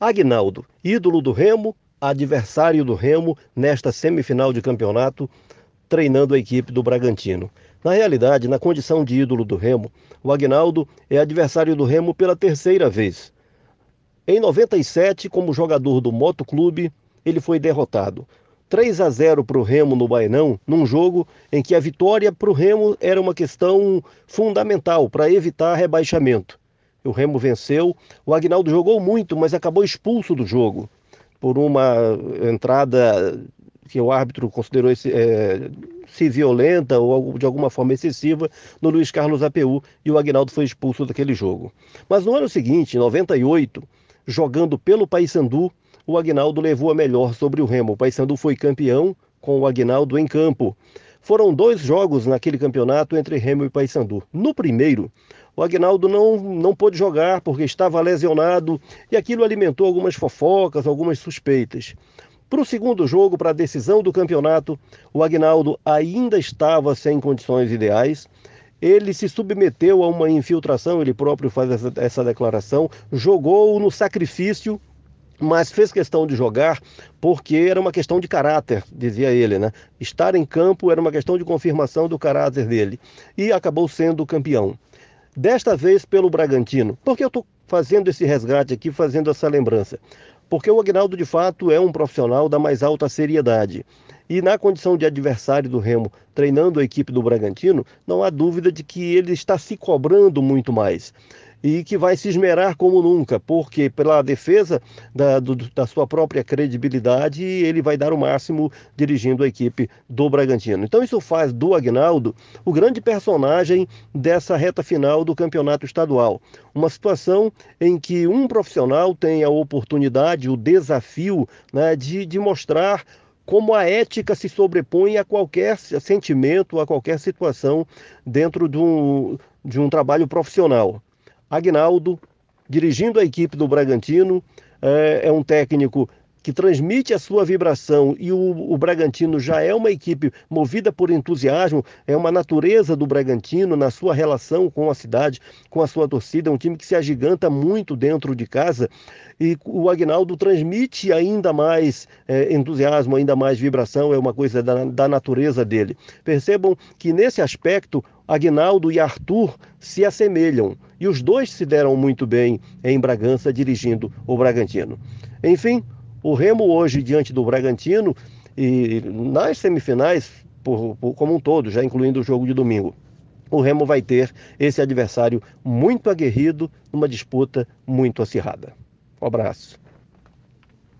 Agnaldo, ídolo do Remo, adversário do Remo nesta semifinal de campeonato, treinando a equipe do Bragantino. Na realidade, na condição de ídolo do Remo, o Agnaldo é adversário do Remo pela terceira vez. Em 97, como jogador do Motoclube, ele foi derrotado. 3 a 0 para o Remo no Bainão, num jogo em que a vitória para o Remo era uma questão fundamental para evitar rebaixamento. O Remo venceu, o Agnaldo jogou muito, mas acabou expulso do jogo por uma entrada que o árbitro considerou esse, é, se violenta ou de alguma forma excessiva no Luiz Carlos APU e o Agnaldo foi expulso daquele jogo. Mas no ano seguinte, em 98, jogando pelo Paysandu, o Agnaldo levou a melhor sobre o Remo. O Paysandu foi campeão com o Agnaldo em campo. Foram dois jogos naquele campeonato entre Remo e Paysandu. No primeiro, o Agnaldo não, não pôde jogar porque estava lesionado e aquilo alimentou algumas fofocas, algumas suspeitas. Para o segundo jogo, para a decisão do campeonato, o Agnaldo ainda estava sem condições ideais. Ele se submeteu a uma infiltração, ele próprio faz essa, essa declaração, jogou no sacrifício mas fez questão de jogar porque era uma questão de caráter, dizia ele, né? Estar em campo era uma questão de confirmação do caráter dele e acabou sendo campeão. Desta vez pelo Bragantino. Por que eu estou fazendo esse resgate aqui, fazendo essa lembrança? Porque o Agnaldo de fato é um profissional da mais alta seriedade. E na condição de adversário do Remo, treinando a equipe do Bragantino, não há dúvida de que ele está se cobrando muito mais e que vai se esmerar como nunca, porque pela defesa da, do, da sua própria credibilidade, ele vai dar o máximo dirigindo a equipe do Bragantino. Então isso faz do Agnaldo o grande personagem dessa reta final do campeonato estadual. Uma situação em que um profissional tem a oportunidade, o desafio né, de, de mostrar como a ética se sobrepõe a qualquer sentimento, a qualquer situação dentro de um, de um trabalho profissional. Agnaldo, dirigindo a equipe do Bragantino, é, é um técnico que transmite a sua vibração e o, o, Bragantino já é uma equipe movida por entusiasmo, é uma natureza do Bragantino na sua relação com a cidade, com a sua torcida, é um time que se agiganta muito dentro de casa e o Agnaldo transmite ainda mais é, entusiasmo, ainda mais vibração, é uma coisa da, da natureza dele. Percebam que nesse aspecto Agnaldo e Arthur se assemelham e os dois se deram muito bem em Bragança dirigindo o Bragantino. Enfim, o Remo hoje diante do Bragantino e nas semifinais por, por, como um todo, já incluindo o jogo de domingo. O Remo vai ter esse adversário muito aguerrido numa disputa muito acirrada. Um abraço.